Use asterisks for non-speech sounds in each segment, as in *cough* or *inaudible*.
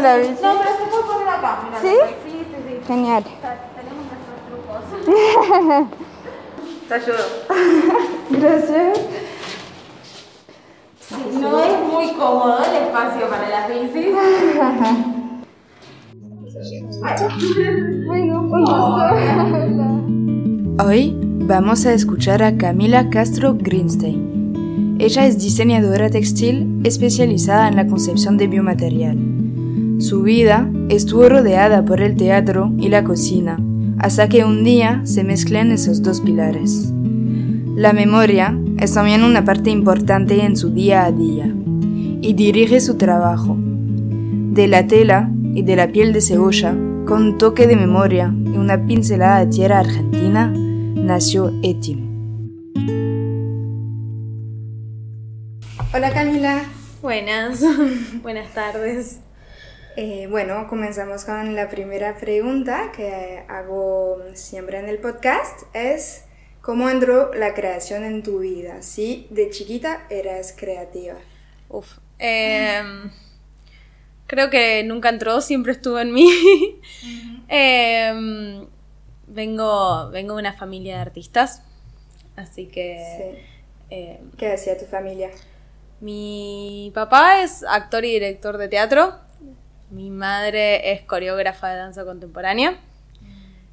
La. No, pero se puede poner acá, mira. ¿Sí? Sí, sí, sí. Genial. Tenemos nuestros trucos. Te ayudo. Gracias. No es muy cómodo el espacio para las bicis. Bueno. Hoy vamos a escuchar a Camila Castro Greenstein. Ella es diseñadora textil especializada en la concepción de biomaterial. Su vida estuvo rodeada por el teatro y la cocina, hasta que un día se mezclan esos dos pilares. La memoria es también una parte importante en su día a día y dirige su trabajo. De la tela y de la piel de cebolla, con un toque de memoria y una pincelada de tierra argentina, nació Etim. Hola Camila. Buenas, *laughs* buenas tardes. Eh, bueno, comenzamos con la primera pregunta que hago siempre en el podcast. Es, ¿cómo entró la creación en tu vida? Si de chiquita eras creativa. Uf. em, creo que nunca entró, siempre estuvo en mí. Em, vengo, vengo de una familia de artistas, así que em, ¿Qué hacía tu familia? mi papá es actor y director de teatro. Mi madre es coreógrafa de danza contemporánea.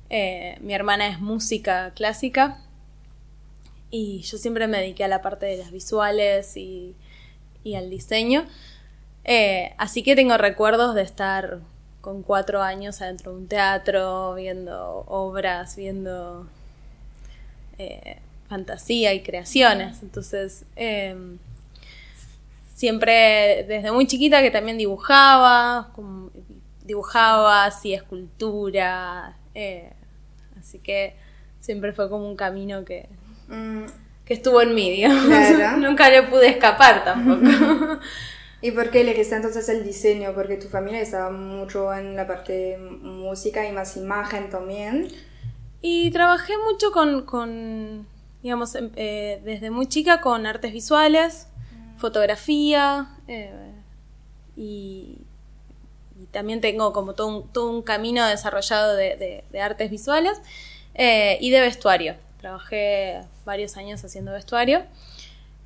Eh, mi hermana es música clásica. Y yo siempre me dediqué a la parte de las visuales y, al diseño. Eh, así que tengo recuerdos de estar con cuatro años adentro de un teatro, viendo obras, viendo eh, fantasía y creaciones. Entonces, em, siempre desde muy chiquita que también dibujaba, dibujaba, hacía escultura, eh, así que siempre fue como un camino que, Mm, que estuvo en mí, digamos. Claro. *laughs* Nunca le pude escapar tampoco. *laughs* ¿Y por qué elegiste entonces el diseño? Porque tu familia estaba mucho en la parte de música y más imagen también. y trabajé mucho con, con, digamos, em- eh, desde muy chica con artes visuales, fotografía, eh, y, también tengo como todo un, todo un camino desarrollado de, de- artes visuales eh, y de vestuario. Trabajé varios años haciendo vestuario.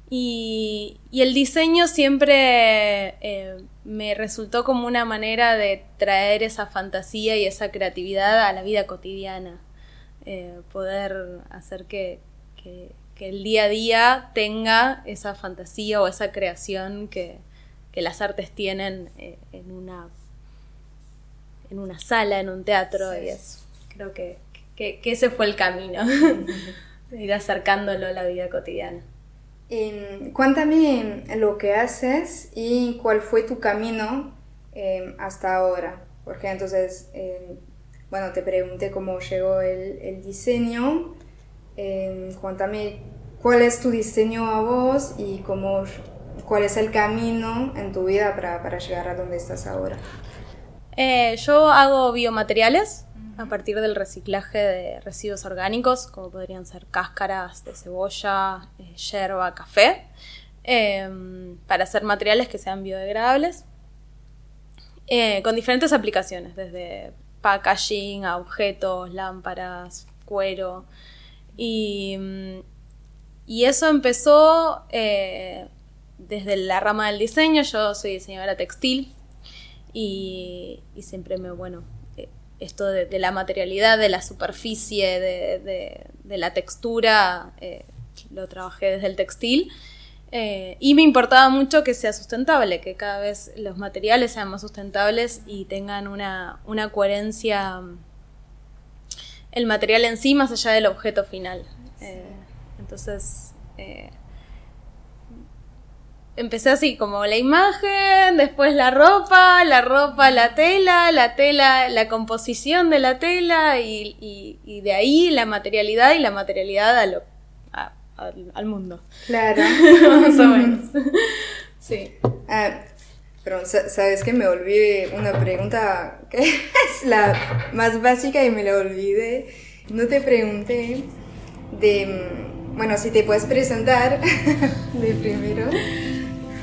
Y, y el diseño siempre eh, me resultó como una manera de traer esa fantasía y esa creatividad a la vida cotidiana. Poder hacer que- que el día a día tenga esa fantasía o esa creación que, que las artes tienen eh, en, una, en una sala, en un teatro. Sí. Y es, creo que, que- que ese fue el camino, *laughs* de ir acercándolo a la vida cotidiana. Em, cuéntame lo que haces y cuál fue tu camino em, hasta ahora. Porque entonces, em, bueno, te pregunté cómo llegó el, el diseño. Em, cuéntame cuál es tu diseño a vos y cómo, cuál es el camino en tu vida para, para llegar a donde estás ahora. Eh, yo hago biomateriales a partir del reciclaje de residuos orgánicos, como podrían ser cáscaras de cebolla, eh, yerba, café, em, para hacer materiales que sean biodegradables, eh, con diferentes aplicaciones, desde packaging a objetos, lámparas, cuero. Y, mm, y eso empezó eh, desde la rama del diseño, yo soy diseñadora textil y, siempre me, bueno, eh, esto de, la materialidad, de la superficie, de, de- la textura, eh, lo trabajé desde el textil. Y me importaba mucho que sea sustentable, que cada vez los materiales sean más sustentables y tengan una, una coherencia el material en sí más allá del objeto final. Eh, entonces, eh, empecé así como la imagen, después la ropa, la ropa, la tela, la tela, la composición de la tela y, y, de ahí la materialidad y la materialidad a lo, al, mundo. Claro. *laughs* Más o menos. *laughs* sí. Ah, pero sabes que me olvidé una pregunta que *laughs* es la más básica y me la olvidé. No te pregunté de, mm, bueno, si te puedes presentar *laughs* de primero.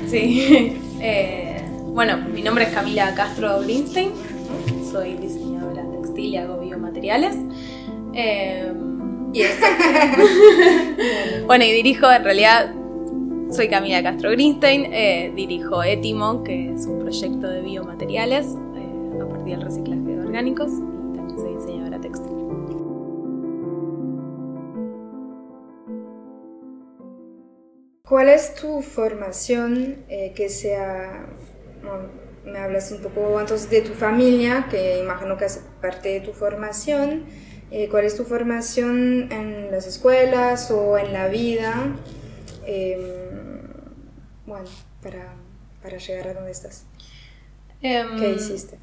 Sí. *laughs* Eh, bueno, mi nombre es Camila Castro Brinstein. Soy diseñadora textil y hago biomateriales. Eh, y bueno, y dirijo, en realidad, soy Camila Castro Greenstein, eh, dirijo Etimo, que es un proyecto de biomateriales eh, a partir del reciclaje de orgánicos, y también soy diseñadora textil. ¿Cuál es tu formación eh, que sea, me hablas un poco antes de tu familia, que imagino que es parte de tu formación, eh, cuál es tu formación en las escuelas o en la vida, em, bueno, para, para, llegar a donde estás. Em, ¿Qué hiciste?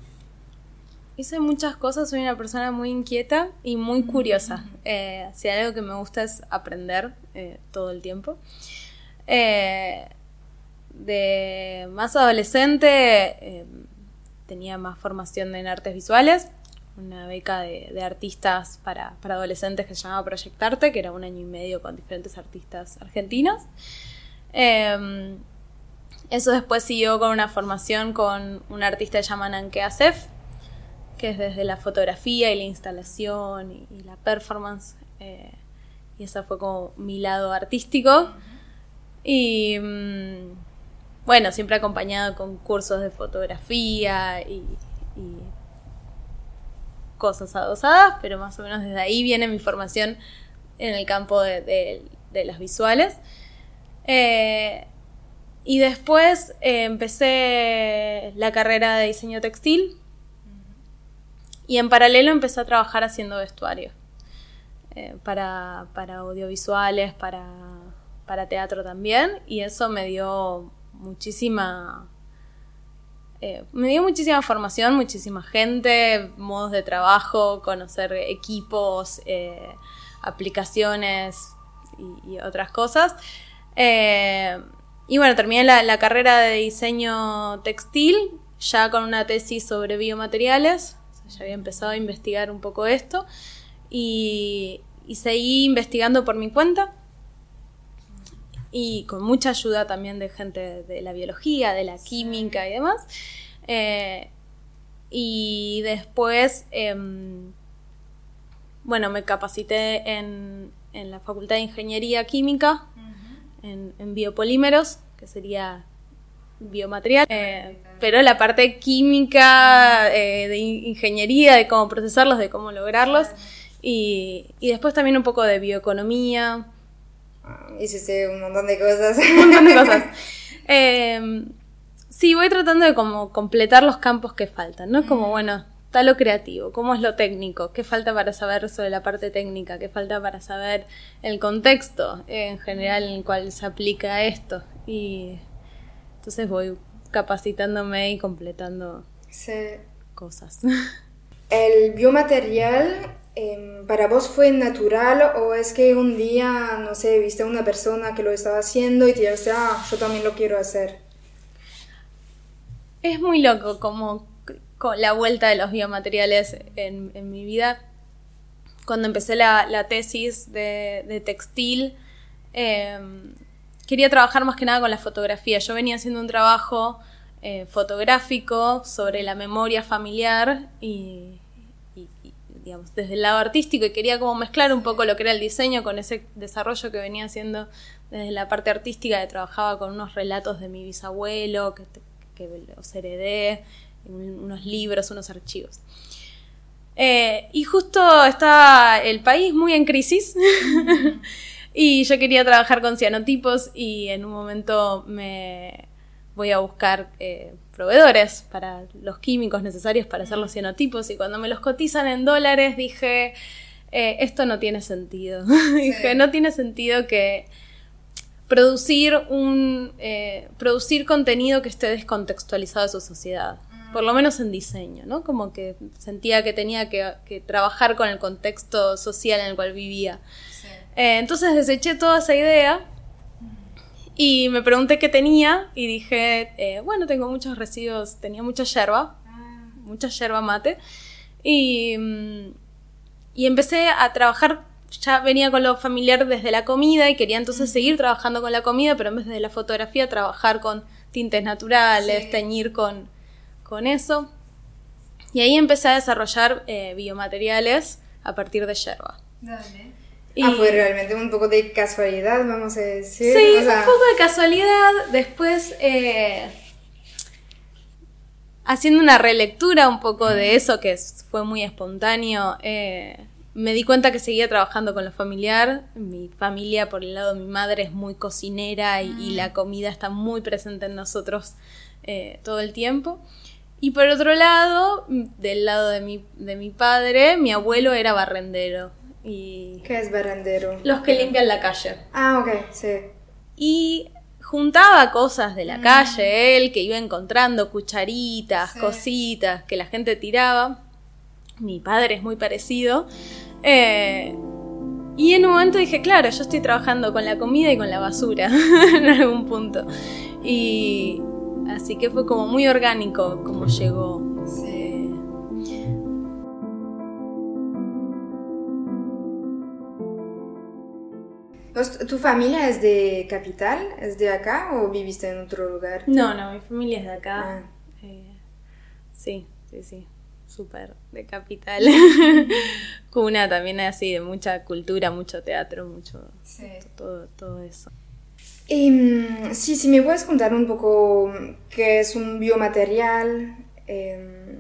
Hice muchas cosas, soy una persona muy inquieta y muy curiosa. Eh, si algo que me gusta es aprender eh, todo el tiempo. Eh, de más adolescente em, tenía más formación en artes visuales, una beca de, artistas para, adolescentes que se llamaba Proyectarte, que era un año y medio con diferentes artistas argentinos. Em, eso después siguió con una formación con un artista que se llama Nanke Asef, que es desde la fotografía y la instalación y, la performance. Eh, y ese fue como mi lado artístico. Y mm, bueno, siempre acompañado con cursos de fotografía y cosas adosadas, pero más o menos desde ahí viene mi formación en el campo de, las visuales. Eh, y después eh, empecé la carrera de diseño textil. Y en paralelo empecé a trabajar haciendo vestuario eh, para, para, audiovisuales, para, para teatro también. Y eso me dio muchísima eh, me dio muchísima formación, muchísima gente, modos de trabajo, conocer equipos, eh, aplicaciones y, otras cosas. Eh, y bueno, terminé la, carrera de diseño textil ya con una tesis sobre biomateriales. ya había empezado a investigar un poco esto y, y seguí investigando por mi cuenta y con mucha ayuda también de gente de la biología, de la química y demás. Eh, y después, em, bueno, me capacité en, en, la Facultad de Ingeniería Química, en, biopolímeros, que sería biomaterial, eh, pero la parte química, eh, de ingeniería, de cómo procesarlos, de cómo lograrlos, y, y después también un poco de bioeconomía, hiciste un montón de cosas. Un montón de *laughs* cosas. Em, sí, voy tratando de como completar los campos que faltan, ¿no? Como, bueno, está lo creativo, cómo es lo técnico, qué falta para saber sobre la parte técnica, qué falta para saber el contexto en general en el cual se aplica esto. Y entonces voy capacitándome y completando cosas. *laughs* El biomaterial ¿Para vos fue natural o es que un día, no sé, viste a una persona que lo estaba haciendo y te dijiste, ah, yo también lo quiero hacer? Es muy loco como con la vuelta de los biomateriales en, mi vida. Cuando empecé la, tesis de, textil, em, quería trabajar más que nada con la fotografía. Yo venía haciendo un trabajo eh, fotográfico sobre la memoria familiar y digamos, desde el lado artístico y quería como mezclar un poco lo que era el diseño con ese desarrollo que venía haciendo desde la parte artística, que trabajaba con unos relatos de mi bisabuelo, que, que los heredé, unos libros, unos archivos. Eh, y justo está el país muy en crisis. *laughs* Y yo quería trabajar con cianotipos y en un momento me voy a buscar eh, proveedores para los químicos necesarios para hacer los cianotipos y cuando me los cotizan en dólares dije, eh, esto no tiene sentido. *laughs* dije, no tiene sentido que producir un eh, producir contenido que esté descontextualizado de su sociedad por lo menos en diseño, ¿no? Como que sentía que tenía que, trabajar con el contexto social en el cual vivía. Eh, entonces deseché toda esa idea y me pregunté qué tenía y dije, eh, bueno, tengo muchos residuos, tenía mucha yerba, ah. mucha yerba mate y, mm, y empecé a trabajar ya venía con lo familiar desde la comida y quería entonces seguir trabajando con la comida, pero en vez de la fotografía trabajar con tintes naturales, teñir con, con eso. Y ahí empecé a desarrollar eh, biomateriales a partir de yerba. Y, ah, fue realmente un poco de casualidad, vamos a decir. Sí, un poco de casualidad. Después, eh, haciendo una relectura un poco de eso, que fue muy espontáneo, eh, me di cuenta que seguía trabajando con lo familiar. Mi familia, por el lado de mi madre, es muy cocinera y, y la comida está muy presente en nosotros todo el tiempo. Y por otro lado, del lado de mi, de mi padre, mi abuelo era barrendero. Y ¿Qué es barrendero? Los que limpian la calle. Ah, ok, sí. Y juntaba cosas de la mm. calle, él, que iba encontrando cucharitas, cositas que la gente tiraba. Mi padre es muy parecido. Eh, y en un momento dije, claro, yo estoy trabajando con la comida y con la basura *laughs* en algún punto. Y, Así que fue como muy orgánico como llegó. ¿Tu familia es de capital? ¿Es de acá o viviste en otro lugar? No, no, mi familia es de acá. Ah. Eh, sí, sí, sí. Súper de capital. *laughs* Cuna también así, de mucha cultura, mucho teatro, mucho. Todo, todo eso. Em, sí, si me puedes contar un poco qué es un biomaterial, em,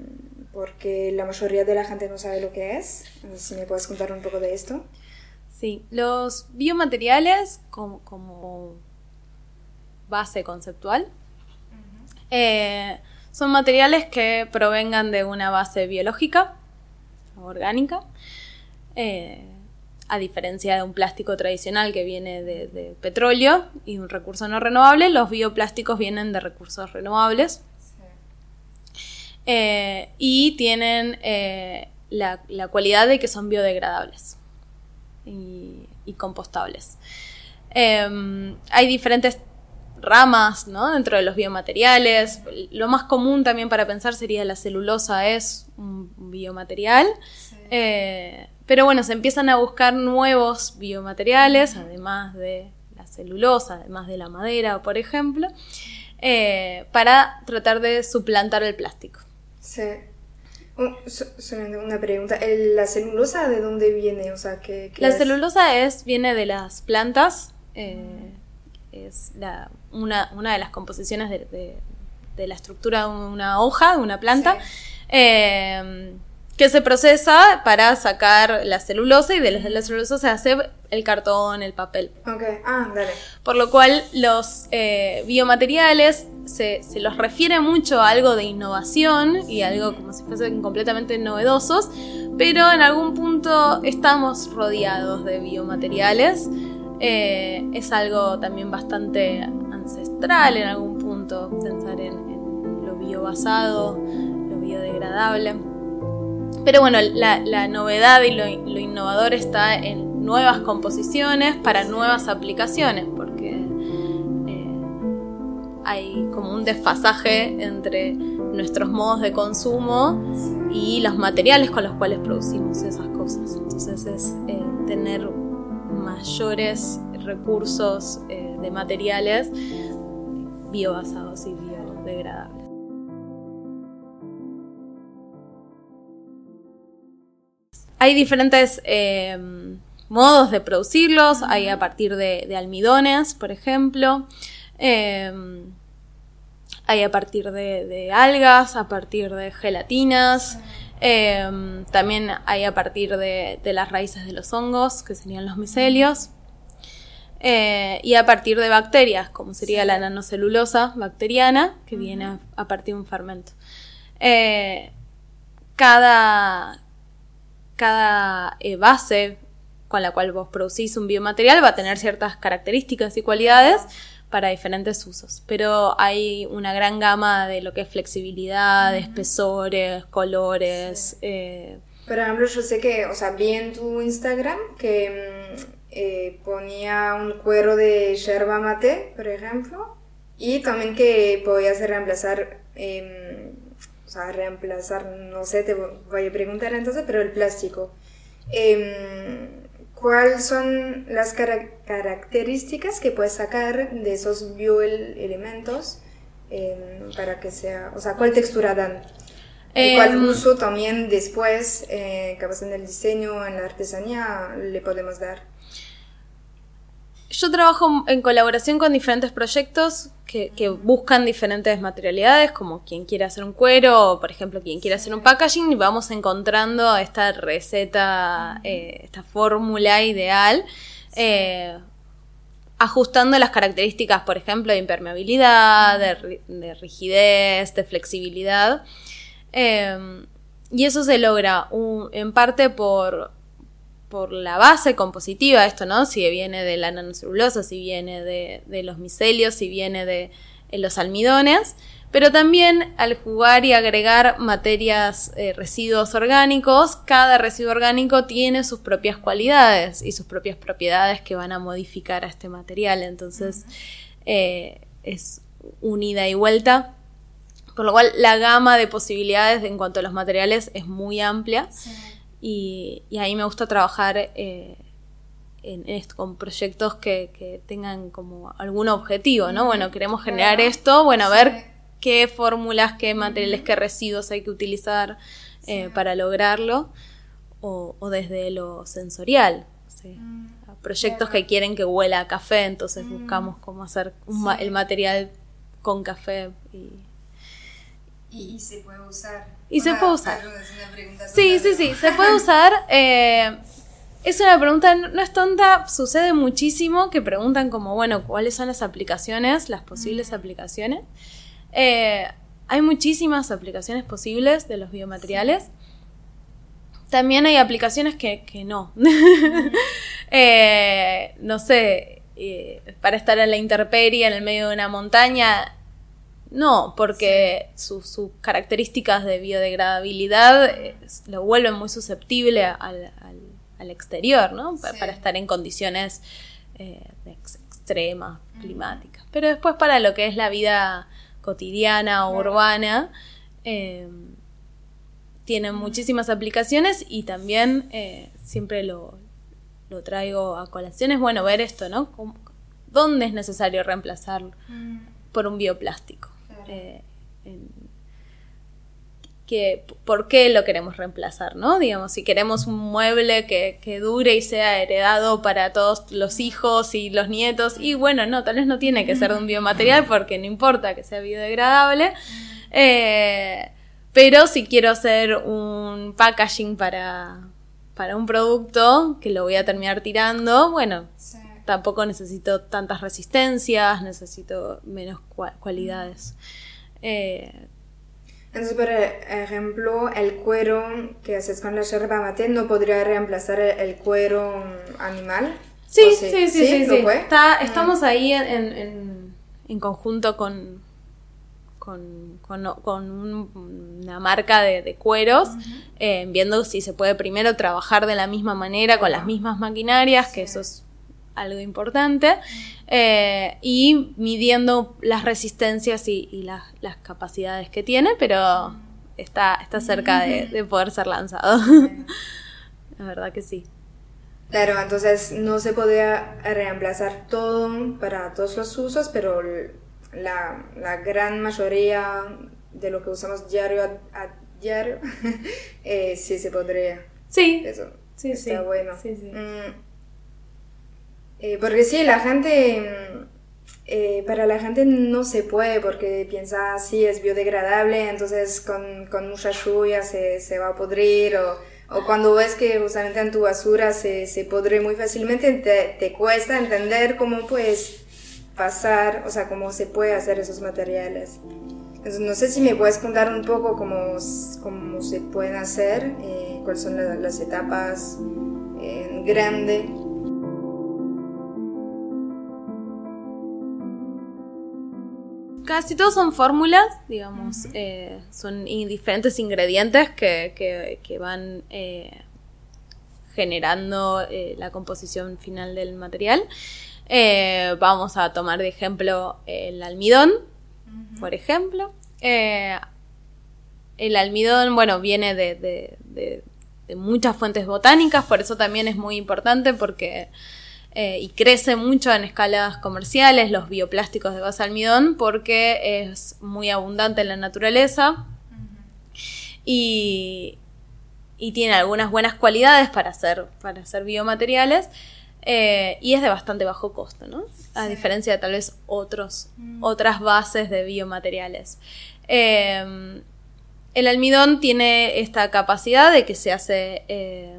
porque la mayoría de la gente no sabe lo que es. Si me puedes contar un poco de esto. Sí, los biomateriales como, base conceptual eh, son materiales que provengan de una base biológica, orgánica. Eh, a diferencia de un plástico tradicional que viene de, petróleo y un recurso no renovable, los bioplásticos vienen de recursos renovables. Eh, y tienen la, cualidad de que son biodegradables y, compostables. Em, hay diferentes ramas dentro de los biomateriales. Lo más común también para pensar sería la celulosa es un biomaterial. Eh, pero bueno, se empiezan a buscar nuevos biomateriales, además de la celulosa, además de la madera, por ejemplo, eh, para tratar de suplantar el plástico. Sí. Una pregunta, ¿la celulosa de dónde viene? O sea, ¿qué, la celulosa es, viene de las plantas, eh, es una, de las composiciones de, la estructura de una hoja, de una planta. Eh, que se procesa para sacar la celulosa y de la celulosa se hace el cartón, el papel. Ok, ah, dale. Por lo cual los eh, biomateriales se, los refiere mucho a algo de innovación y algo como si fuesen completamente novedosos, pero en algún punto estamos rodeados de biomateriales. Eh, es algo también bastante ancestral en algún punto pensar en, lo biobasado, lo biodegradable. Pero bueno, la, novedad y lo, innovador está en nuevas composiciones para nuevas aplicaciones, porque hay como un desfasaje entre nuestros modos de consumo y los materiales con los cuales producimos esas cosas. Entonces es eh, tener mayores recursos eh, de materiales biobasados y biodegradables. Hay diferentes eh, modos de producirlos, hay a partir de, almidones, por ejemplo, hay a partir de, algas, a partir de gelatinas, eh, también hay a partir de, las raíces de los hongos, que serían los micelios. eh, y a partir de bacterias, como sería la nanocelulosa bacteriana, que viene a, a partir de un fermento. Eh, cada cada eh, base con la cual vos producís un biomaterial va a tener ciertas características y cualidades para diferentes usos. Pero hay una gran gama de lo que es flexibilidad, espesores, colores. Eh, Por ejemplo, yo sé que, o sea, vi en tu Instagram que mm, eh, ponía un cuero de yerba mate, por ejemplo, y también que podías reemplazar, em, o sea, reemplazar, no sé, te voy a preguntar entonces, pero el plástico. Em, ¿Cuáles son las cara- características que puedes sacar de esos bioelementos em, para que sea, o sea, cuál textura dan? ¿Y cuál Em, uso también después, eh, capaz en el diseño, en la artesanía, le podemos dar? Yo trabajo en colaboración con diferentes proyectos que, que buscan diferentes materialidades, como quien quiere hacer un cuero, o por ejemplo quien quiere hacer un packaging, y vamos encontrando esta receta, eh, esta fórmula ideal, eh, ajustando las características, por ejemplo, de impermeabilidad, de, ri- de rigidez, de flexibilidad. Eh, y eso se logra un- en parte por, por la base compositiva, esto, ¿no? Si viene de la nanocelulosa, si viene de, de los micelios, si viene de los almidones, pero también al jugar y agregar materias, eh, residuos orgánicos, cada residuo orgánico tiene sus propias cualidades y sus propias propiedades que van a modificar a este material. Entonces, eh, es un ida y vuelta. Por lo cual, la gama de posibilidades en cuanto a los materiales es muy amplia. Y, y ahí me gusta trabajar eh, en esto, con proyectos que, que tengan como algún objetivo, ¿no? Bueno, queremos generar esto, bueno, a ver qué fórmulas, qué materiales, qué residuos hay que utilizar eh, para lograrlo, o, o desde lo sensorial. sí. A Proyectos que quieren que huela a café, entonces buscamos cómo hacer un ma- el material con café. Y... Y, se puede usar. Y se puede usar. Sí, sí, sí, se puede *laughs* usar. eh, es una pregunta, no no es tonta, sucede muchísimo que preguntan como, bueno, ¿cuáles son las aplicaciones, las posibles aplicaciones? Eh, hay muchísimas aplicaciones posibles de los biomateriales. También hay aplicaciones que, que no. *laughs* Eh, no sé, eh, para estar en la intemperie, en el medio de una montaña, no, porque su- sus características de biodegradabilidad eh, lo vuelven muy susceptible al, al- al exterior, ¿no? Pa- Sí. Para estar en condiciones eh, ex- extremas, climáticas. Pero después para lo que es la vida cotidiana o urbana, eh, tienen muchísimas aplicaciones y también eh, siempre lo, lo traigo a colaciones, bueno, ver esto, ¿no? ¿Dónde es necesario reemplazar por un bioplástico? Eh, que, ¿Por qué lo queremos reemplazar, no? Digamos, si queremos un mueble que, que dure y sea heredado para todos los hijos y los nietos, y bueno, no, tal vez no tiene que ser de un biomaterial porque no importa que sea biodegradable, eh, pero si quiero hacer un packaging para, para un producto que lo voy a terminar tirando, bueno, tampoco necesito tantas resistencias, necesito menos cua- cualidades. Eh, Entonces, por ejemplo, el cuero que haces con la yerba mate no podría reemplazar el, cuero animal. sí, ¿O sí, sí, sí. Está- estamos ahí en, en- en- conjunto con, con, con- con un- una marca de, de cueros, eh, viendo si se puede primero trabajar de la misma manera, con las mismas maquinarias, que eso es algo importante, eh, y midiendo las resistencias y, y las, las capacidades que tiene, pero está, está cerca de, de poder ser lanzado. *laughs* La verdad que sí. Claro, entonces no se podría reemplazar todo para todos los usos, pero la, la gran mayoría de lo que usamos diario a, a diario, *laughs* eh, sí se podría. Sí, Eso Sí, está sí. bueno. Sí, sí. Mm. Eh, porque sí, la gente, eh, para la gente no se puede porque piensa, sí, es biodegradable, entonces con, con mucha lluvia se, se va a podrir o, O cuando ves que justamente en tu basura se, se podre muy fácilmente, te, te cuesta entender cómo puedes pasar, o sea, cómo se puede hacer esos materiales. Entonces, no sé si me puedes contar un poco cómo, cómo se pueden hacer, eh, cuáles son la- las etapas en grande. Casi todos son fórmulas, digamos, eh, son diferentes ingredientes que, que- que van eh, generando eh, la composición final del material. Eh, vamos a tomar de ejemplo el almidón, por ejemplo. El almidón, bueno, viene de, de- de- de muchas fuentes botánicas, por eso también es muy importante porque eh, y crece mucho en escalas comerciales los bioplásticos de base almidón porque es muy abundante en la naturaleza y, y tiene algunas buenas cualidades para hacer, para hacer biomateriales eh, y es de bastante bajo costo, ¿no? A diferencia de tal vez otros, otras bases de biomateriales. Eh, el almidón tiene esta capacidad de que se hace, eh,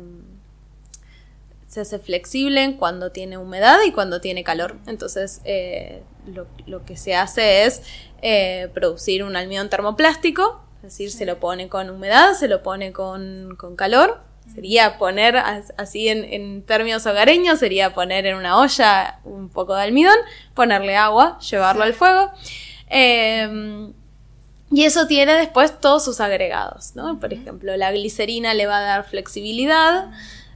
se hace flexible cuando tiene humedad y cuando tiene calor. Entonces, eh, lo, lo que se hace es eh, producir un almidón termoplástico, es decir, se lo pone con humedad, se lo pone con, con calor. Sería poner, as- así en, en términos hogareños, sería poner en una olla un poco de almidón, ponerle agua, llevarlo al fuego. Eh, y eso tiene después todos sus agregados, ¿no? Por ejemplo, la glicerina le va a dar flexibilidad.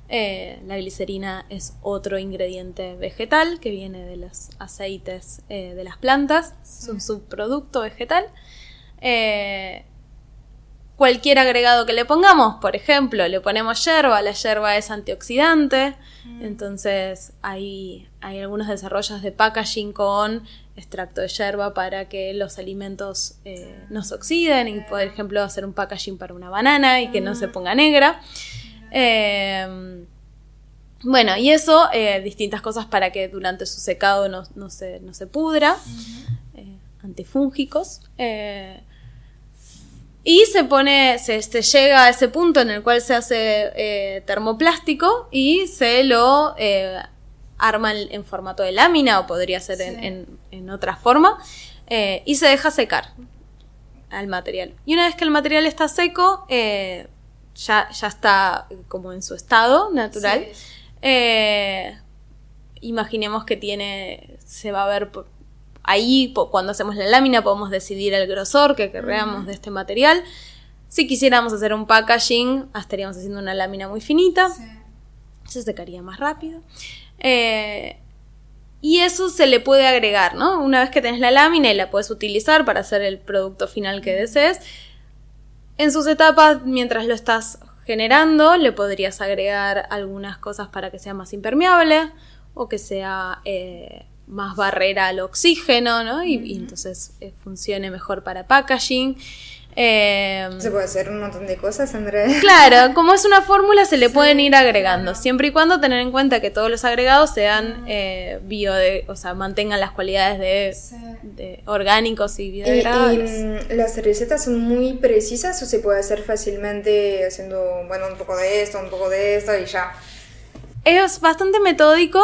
Eh, la glicerina es otro ingrediente vegetal que viene de los aceites eh, de las plantas. Es un subproducto vegetal. Eh, cualquier agregado que le pongamos, por ejemplo, le ponemos yerba, la yerba es antioxidante, entonces hay, hay algunos desarrollos de packaging con extracto de yerba para que los alimentos eh, no se oxiden y, por ejemplo, hacer un packaging para una banana y que no se ponga negra. Eh, bueno, y eso, eh, distintas cosas para que durante su secado no, no se, no se pudra, eh, antifúngicos. eh, y se pone, se, se llega a ese punto en el cual se hace termoplástico y se lo arma en, formato de lámina o podría ser en, en- en otra forma y se deja secar al material. Y una vez que el material está seco, ya, ya está como en su estado natural. Eh, imaginemos que tiene, se va a ver por- ahí cuando hacemos la lámina podemos decidir el grosor que queramos de este material. Si quisiéramos hacer un packaging, estaríamos haciendo una lámina muy finita, se secaría más rápido. Eh, y eso se le puede agregar, ¿no? Una vez que tenés la lámina y la puedes utilizar para hacer el producto final que desees, en sus etapas, mientras lo estás generando, le podrías agregar algunas cosas para que sea más impermeable o que sea eh, más barrera al oxígeno, ¿no? Y, y entonces eh, funcione mejor para packaging. Eh, Se puede hacer un montón de cosas, André. *laughs* Claro, como es una fórmula se le pueden ir agregando, siempre y cuando tener en cuenta que todos los agregados sean eh, bio, o sea, mantengan las cualidades de, de orgánicos y Y, y, biodegradables. mm, las recetas son muy precisas o se puede hacer fácilmente haciendo, bueno, un poco de esto, un poco de esto y ya. Es bastante metódico,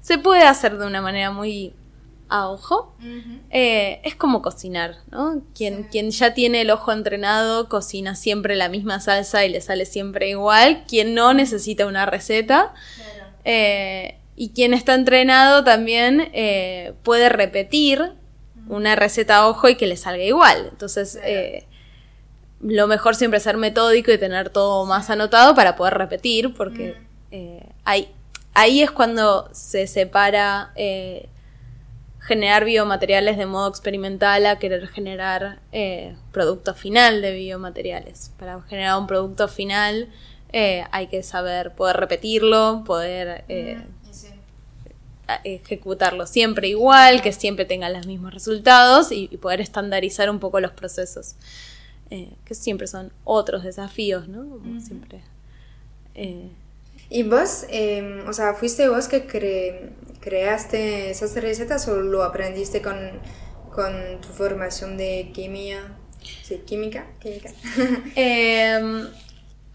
se puede hacer de una manera muy a ojo. Eh, es como cocinar, ¿no? Quien, quien ya tiene el ojo entrenado cocina siempre la misma salsa y le sale siempre igual. Quien no necesita una receta. Eh, y quien está entrenado también eh, puede repetir una receta a ojo y que le salga igual. Entonces, lo mejor siempre es ser metódico y tener todo más anotado para poder repetir, porque ahí, ahí es cuando se separa eh, generar biomateriales de modo experimental a querer generar eh, producto final de biomateriales. Para generar un producto final eh, hay que saber poder repetirlo, poder eh, ejecutarlo siempre igual, que siempre tenga los mismos resultados y, y poder estandarizar un poco los procesos, eh, que siempre son otros desafíos, ¿no? Como siempre. ¿Y vos, eh, o sea, fuiste vos que cre- creaste esas recetas o lo aprendiste con, con tu formación de química? Sí, química, química. *laughs* Eh,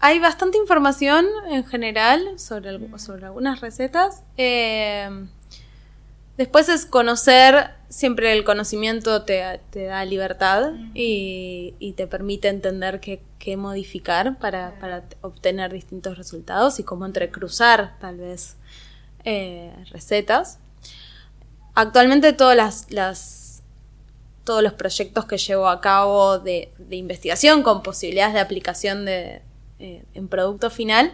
hay bastante información en general sobre, sobre algunas recetas. Eh, después es conocer, siempre el conocimiento te, te da libertad y, y te permite entender qué, qué modificar para, para obtener distintos resultados y cómo entrecruzar tal vez eh, recetas. Actualmente todas las, las- todos los proyectos que llevo a cabo de, de investigación con posibilidades de aplicación de, eh, en producto final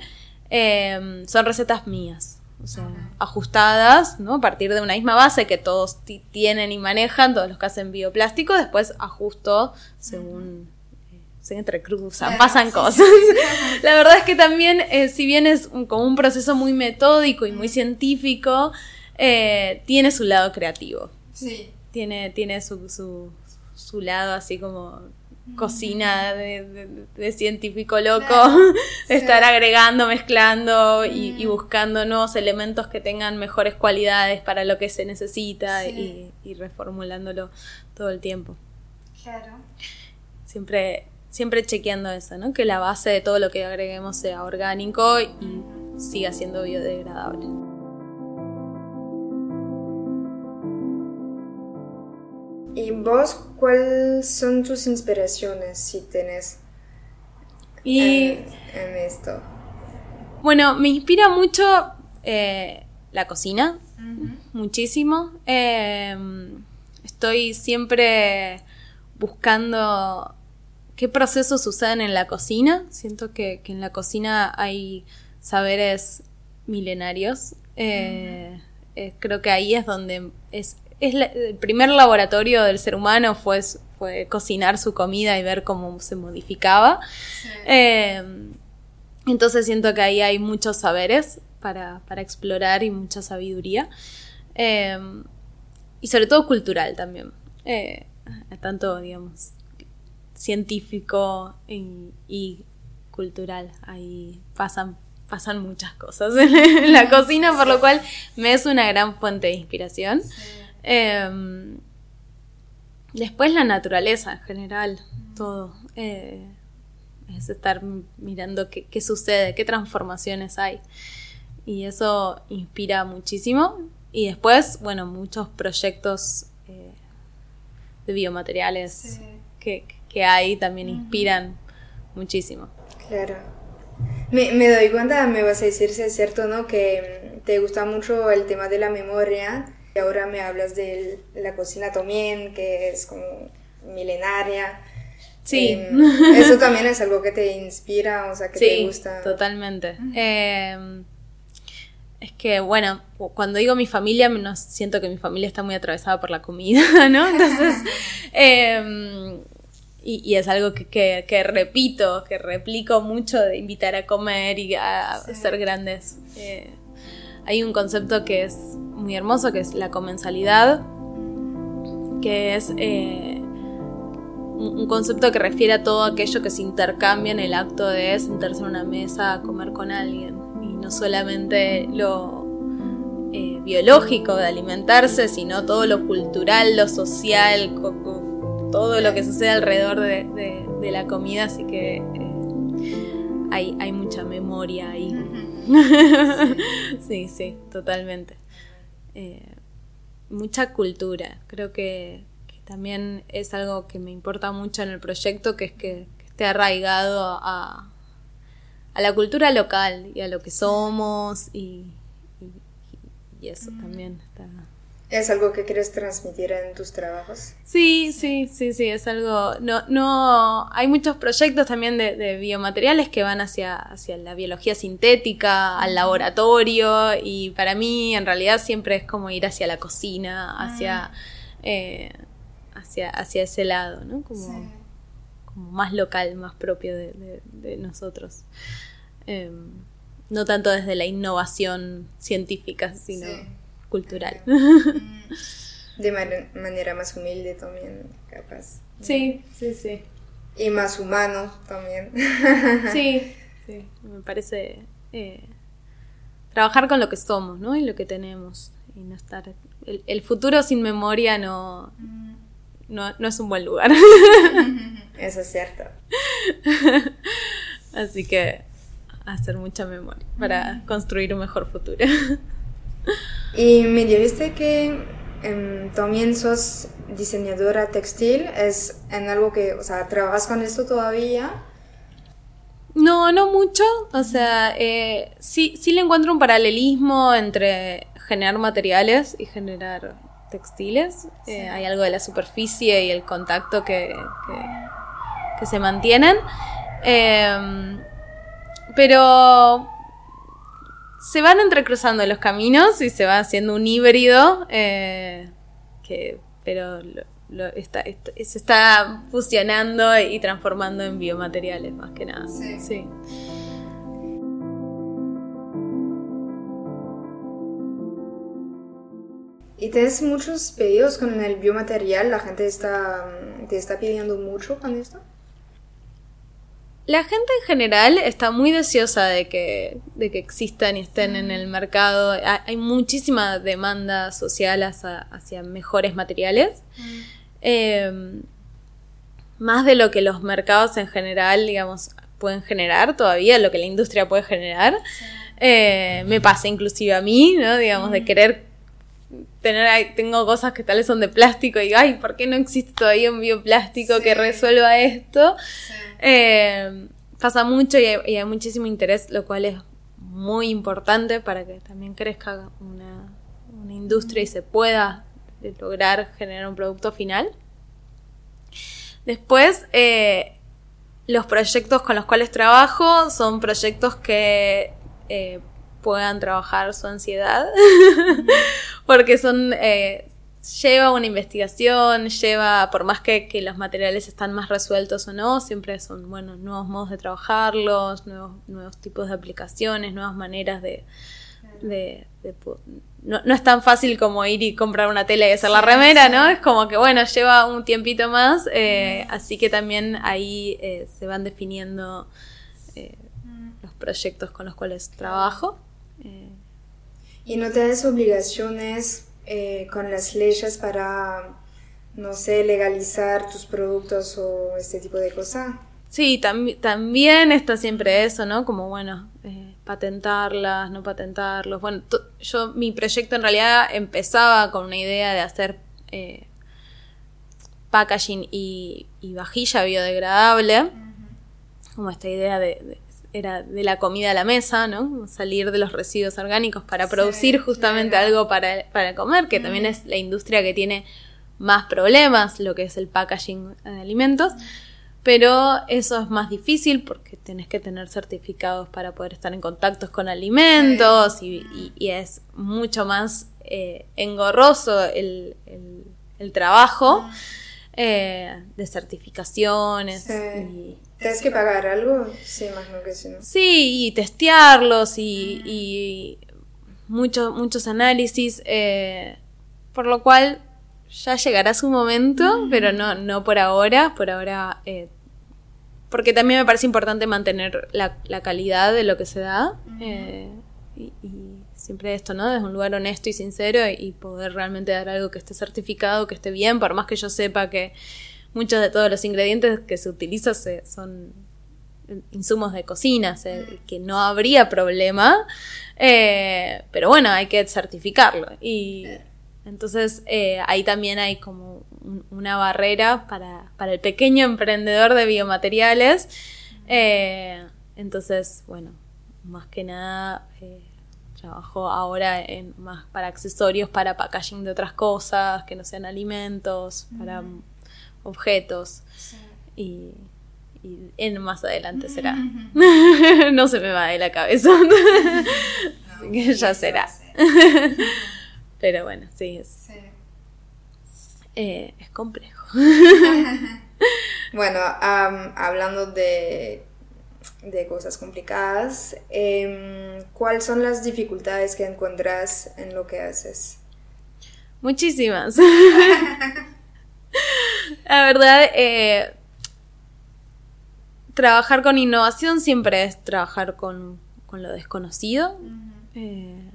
eh, son recetas mías. O sea, ajustadas, ¿no? A partir de una misma base que todos ti- tienen y manejan, todos los que hacen bioplástico, después ajusto según eh, se entrecruzan, Claro, pasan sí, cosas. *laughs* La verdad es que también, eh, si bien es un- como un proceso muy metódico y muy científico, eh, tiene su lado creativo Sí. tiene, tiene su, su, su lado así como cocina de, de- de científico loco, Claro, de *laughs* sí. estar agregando, mezclando y, y buscando nuevos elementos que tengan mejores cualidades para lo que se necesita Sí. y, y reformulándolo todo el tiempo. Claro. Siempre, siempre chequeando eso, ¿no? Que la base de todo lo que agreguemos sea orgánico y siga siendo biodegradable. ¿Y vos cuáles son tus inspiraciones si tenés Y en, en esto? Bueno, me inspira mucho eh, la cocina, muchísimo. Eh, estoy siempre buscando qué procesos suceden en la cocina. Siento que, que en la cocina hay saberes milenarios. Eh, eh, creo que ahí es donde es, es la- el primer laboratorio del ser humano fue, fue cocinar su comida y ver cómo se modificaba. Eh, entonces siento que ahí hay muchos saberes para, para explorar y mucha sabiduría. Eh, y sobre todo cultural también. Eh, tanto, digamos, científico y, y cultural. Ahí pasan, pasan muchas cosas *laughs* en la cocina, por lo cual me es una gran fuente de inspiración. Eh, después la naturaleza en general, todo. Eh, es estar mirando qué, qué sucede, qué transformaciones hay. Y eso inspira muchísimo. Y después, bueno, muchos proyectos eh, de biomateriales que, que hay también inspiran muchísimo. Claro. Me, me doy cuenta, me vas a decir si es cierto, ¿no? Que te gusta mucho el tema de la memoria. Y ahora me hablas de la cocina también, que es como milenaria. Sí. Em, *laughs* eso también es algo que te inspira, o sea, que te Sí, gusta. totalmente. Eh, es que, bueno, cuando digo mi familia, no siento que mi familia está muy atravesada por la comida, *laughs* ¿no? Entonces, *laughs* eh, y, y es algo que, que- que repito, que replico mucho de invitar a comer y a hacer grandes. Hay un concepto que es muy hermoso, que es la comensalidad, que es eh, un concepto que refiere a todo aquello que se intercambia en el acto de sentarse en una mesa a comer con alguien. Y no solamente lo eh, biológico de alimentarse, sino todo lo cultural, lo social, todo lo que sucede alrededor de, de- de la comida. Así que eh, hay, hay mucha memoria ahí. *laughs* sí, sí, totalmente. Eh, mucha cultura. Creo que, que también es algo que me importa mucho en el proyecto, que es que, que esté arraigado a, a la cultura local y a lo que somos y, y- y eso también está. ¿Es algo que quieres transmitir en tus trabajos? Sí, sí, sí, sí, es algo. No, no. Hay muchos proyectos también de, de biomateriales que van hacia, hacia la biología sintética, al laboratorio, y para mí en realidad siempre es como ir hacia la cocina, hacia, eh, hacia, hacia ese lado, ¿no? Como, como más local, más propio de, de- de nosotros. Eh, no tanto desde la innovación científica, sino Sí. Cultural. *laughs* De man- manera más humilde también, capaz. Sí, sí, sí. Y más humano también. *laughs* Sí, *laughs* sí, me parece eh, trabajar con lo que somos, ¿no? Y lo que tenemos. Y no estar. El, el futuro sin memoria no, no, no es un buen lugar. Eso es cierto. Así que hacer mucha memoria para construir un mejor futuro. Y me dijiste que em, también sos diseñadora textil, es en algo que, o sea, ¿trabajas con esto todavía? No, no mucho. O sea, eh, sí, sí le encuentro un paralelismo entre generar materiales y generar textiles. Eh, hay algo de la superficie y el contacto que, que, que se mantienen. Em, pero se van entrecruzando los caminos y se va haciendo un híbrido. eh, que, pero lo- lo- está, está- se está fusionando y transformando en biomateriales más que nada. Sí. sí. ¿Y tienes muchos pedidos con el biomaterial? ¿La gente está, te está pidiendo mucho con esto? La gente en general está muy deseosa de que, de que existan y estén en el mercado. Ha- Hay muchísima demanda social hacia, hacia mejores materiales. Eh, más de lo que los mercados en general, digamos, pueden generar todavía, lo que la industria puede generar. Eh, me pasa inclusive a mí, ¿no? Digamos, de querer tener, tengo cosas que tal vez son de plástico y digo, ay, ¿por qué no existe todavía un bioplástico que resuelva esto? Eh, pasa mucho y hay, muchísimo interés, lo cual es muy importante para que también crezca una, industria y se pueda lograr generar un producto final. Después, eh, los proyectos con los cuales trabajo son proyectos que eh, puedan trabajar su ansiedad, *laughs* porque son lleva una investigación, lleva, por más que, que los materiales están más resueltos o no, siempre son bueno, nuevos modos de trabajarlos, nuevos, nuevos tipos de aplicaciones, nuevas maneras de, de, no, no es tan fácil como ir y comprar una tela y hacer la remera, ¿no? Es como que, bueno, lleva un tiempito más, eh, así que también ahí eh, se van definiendo eh, los proyectos con los cuales trabajo. ¿Y no tienes obligaciones eh, con las leyes para, no sé, legalizar tus productos o este tipo de cosas? Sí, tam- también está siempre eso, ¿no? Como, bueno, eh, patentarlas, no patentarlos. Bueno, yo, mi proyecto en realidad empezaba con una idea de hacer eh, packaging y, y vajilla biodegradable. Como esta idea de, de- era de la comida a la mesa, ¿no? Salir de los residuos orgánicos para producir justamente algo para, para comer, que también es la industria que tiene más problemas, lo que es el packaging de alimentos. Pero eso es más difícil porque tenés que tener certificados para poder estar en contactos con alimentos y, y- y es mucho más eh, engorroso el, el- el trabajo eh, de certificaciones. Sí. y- ¿Tienes que pagar algo? Sí, imagino que sí, ¿no? Sí, y testearlos y, y muchos muchos análisis, eh, por lo cual ya llegará su momento, pero no, no por ahora, por ahora, eh, porque también me parece importante mantener la, la calidad de lo que se da eh, y, y siempre esto, ¿no? Desde un lugar honesto y sincero y poder realmente dar algo que esté certificado, que esté bien, por más que yo sepa que muchos de todos los ingredientes que se utilizan se- son insumos de cocina, o sea, que no habría problema, eh, pero bueno, hay que certificarlo. Y entonces eh, ahí también hay como un- una barrera para, para el pequeño emprendedor de biomateriales. Eh, entonces, bueno, más que nada eh, trabajo ahora en más para accesorios, para packaging de otras cosas, que no sean alimentos, para objetos. Y, y en más adelante será. *laughs* *laughs* no se me va de la cabeza. *laughs* Así que ya será. Pero bueno, sí, es, eh, es complejo. Bueno, hablando de, de cosas complicadas, em, ¿cuáles son las dificultades que encuentras en lo que haces? Muchísimas. *laughs* La verdad, eh, trabajar con innovación siempre es trabajar con, con lo desconocido eh,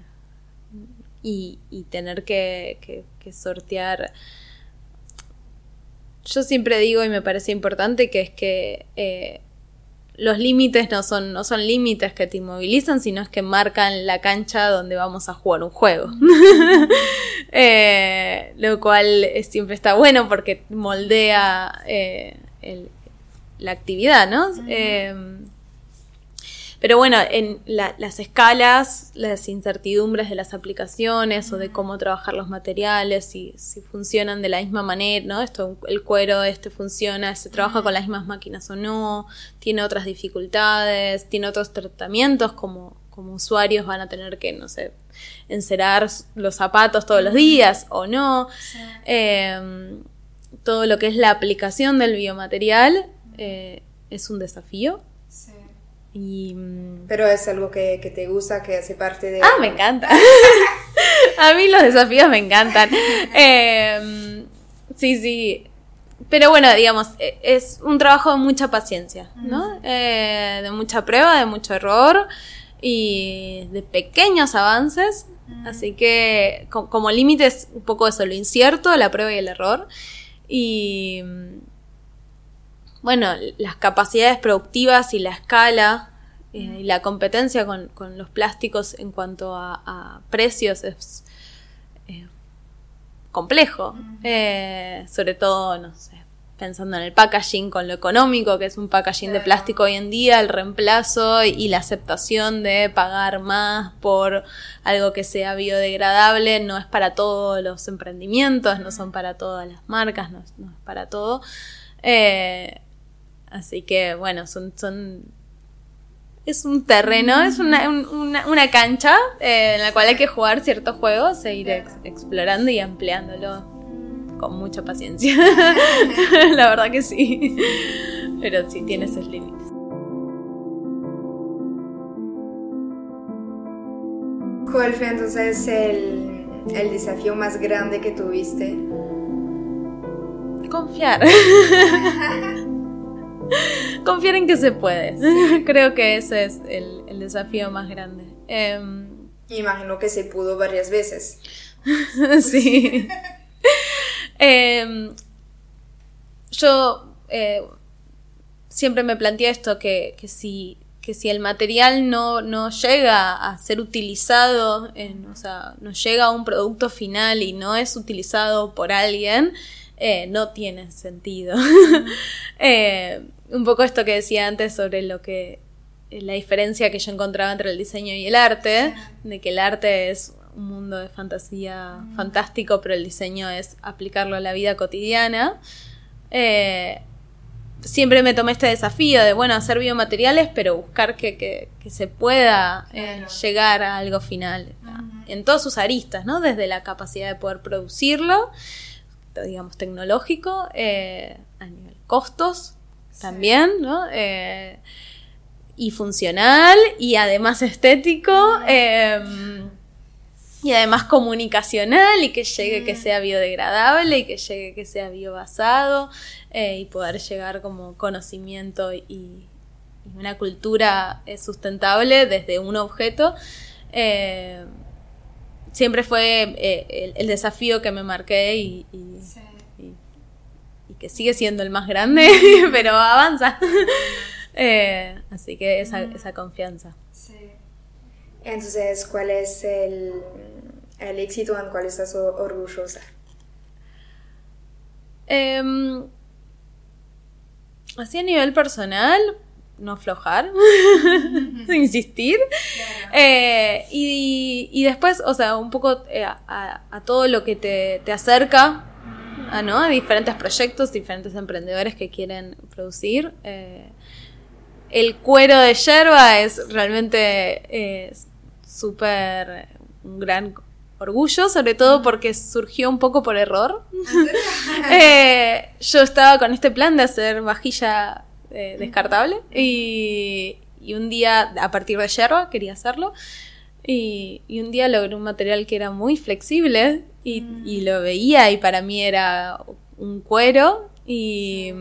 y, y tener que, que- que sortear. Yo siempre digo y me parece importante que es que eh, los límites no son, no son límites que te inmovilizan, sino es que marcan la cancha donde vamos a jugar un juego. *laughs* Eh, lo cual siempre está bueno porque moldea eh, la actividad, ¿no? Pero bueno, en las escalas, las incertidumbres de las aplicaciones o de cómo trabajar los materiales, si, si funcionan de la misma manera, ¿no? Esto, el cuero este funciona, se trabaja con las mismas máquinas o no, tiene otras dificultades, tiene otros tratamientos como, como usuarios van a tener que, no sé, encerar los zapatos todos los días o no. Em, todo lo que es la aplicación del biomaterial eh, es un desafío. Mm, Pero es algo que, te gusta, que hace parte de... Ah, me encanta. *laughs* a mí los desafíos me encantan. *laughs* Em, sí, sí. Pero bueno, digamos, e, es un trabajo de mucha paciencia, ¿no? Eh, de mucha prueba, de mucho error y de pequeños avances. Así que como límite es un poco eso, lo incierto, la prueba y el error. Y bueno, las capacidades productivas y la escala eh, y la competencia con, los plásticos en cuanto a, precios es eh, complejo. Eh, sobre todo, no sé, pensando en el packaging con lo económico, que es un packaging de plástico hoy en día, el reemplazo y la aceptación de pagar más por algo que sea biodegradable no es para todos los emprendimientos, no son para todas las marcas, no, es para todo. Así que bueno, son, son es un terreno, es una, una, cancha eh, en la cual hay que jugar ciertos juegos e ir explorando y ampliándolo con mucha paciencia. *laughs* la verdad que sí. Pero sí tiene esos límites. ¿Cuál fue entonces el, el desafío más grande que tuviste? Confiar. *laughs* *laughs* Confiar en que se puede. *laughs* Creo que ese es el, desafío más grande. Em, Imagino que se pudo varias veces. *laughs* sí. Em, yo eh, siempre me planteé esto, que, si, que si el material no, no llega a ser utilizado, o sea, no llega a un producto final y no es utilizado por alguien, eh, no tiene sentido. eh, un poco esto que decía antes sobre lo que eh, la diferencia que yo encontraba entre el diseño y el arte, de que el arte es un mundo de fantasía mm. fantástico, pero el diseño es aplicarlo a la vida cotidiana. Eh, siempre me tomé este desafío de, bueno, hacer biomateriales, pero buscar que, se pueda eh, llegar a algo final, en todas sus aristas, ¿no? Desde la capacidad de poder producirlo, digamos, tecnológico, a nivel costos, también, ¿no? Eh, y funcional y además estético em, y además comunicacional y que llegue que sea biodegradable y que llegue que sea biobasado eh, y poder llegar como conocimiento y, una cultura eh, sustentable desde un objeto siempre fue el, desafío que me marqué y, que sigue siendo el más grande, *laughs* pero avanza. *laughs* Eh, así que esa, esa confianza. Sí. Entonces, ¿cuál es el, el éxito en cuál estás orgullosa? Em, así a nivel personal, no aflojar, *laughs* insistir. Eh, y, y, después, o sea, un poco eh, a, a, todo lo que te, te acerca a, ¿no? diferentes proyectos, diferentes emprendedores que quieren producir. Eh, el cuero de yerba es realmente eh, súper un gran orgullo, sobre todo porque surgió un poco por error. *laughs* Eh, yo estaba con este plan de hacer vajilla descartable y, y, un día a partir de yerba quería hacerlo. Y, y, un día logré un material que era muy flexible y, y, lo veía y para mí era un cuero y,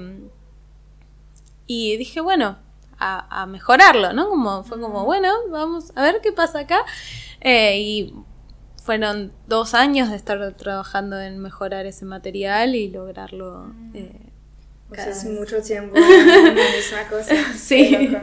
y dije, bueno, a, a, mejorarlo, ¿no? Como, fue como, bueno, vamos a ver qué pasa acá. Eh, y fueron dos años de estar trabajando en mejorar ese material y lograrlo eh, sea, es vez. mucho tiempo *laughs* una misma cosa. Sí.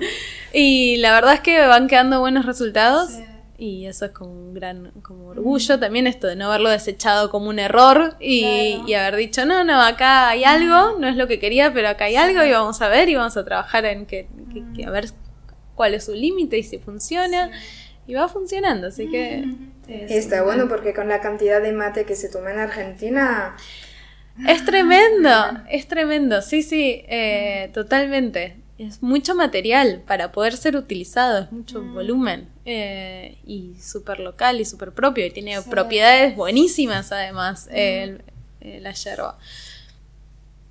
Y la verdad es que van quedando buenos resultados. Y eso es como un gran como orgullo también esto de no haberlo desechado como un error y, y haber dicho, no, no, acá hay algo, no es lo que quería, pero acá hay algo y vamos a ver y vamos a trabajar en que, que- que a ver cuál es su límite y si funciona. Y va funcionando, así que... es- Está bueno porque con la cantidad de mate que se toma en Argentina, Es tremendo, es tremendo, sí, sí, eh, totalmente. Es mucho material para poder ser utilizado, es mucho volumen eh, y súper local y súper propio y tiene propiedades buenísimas además el- eh, la yerba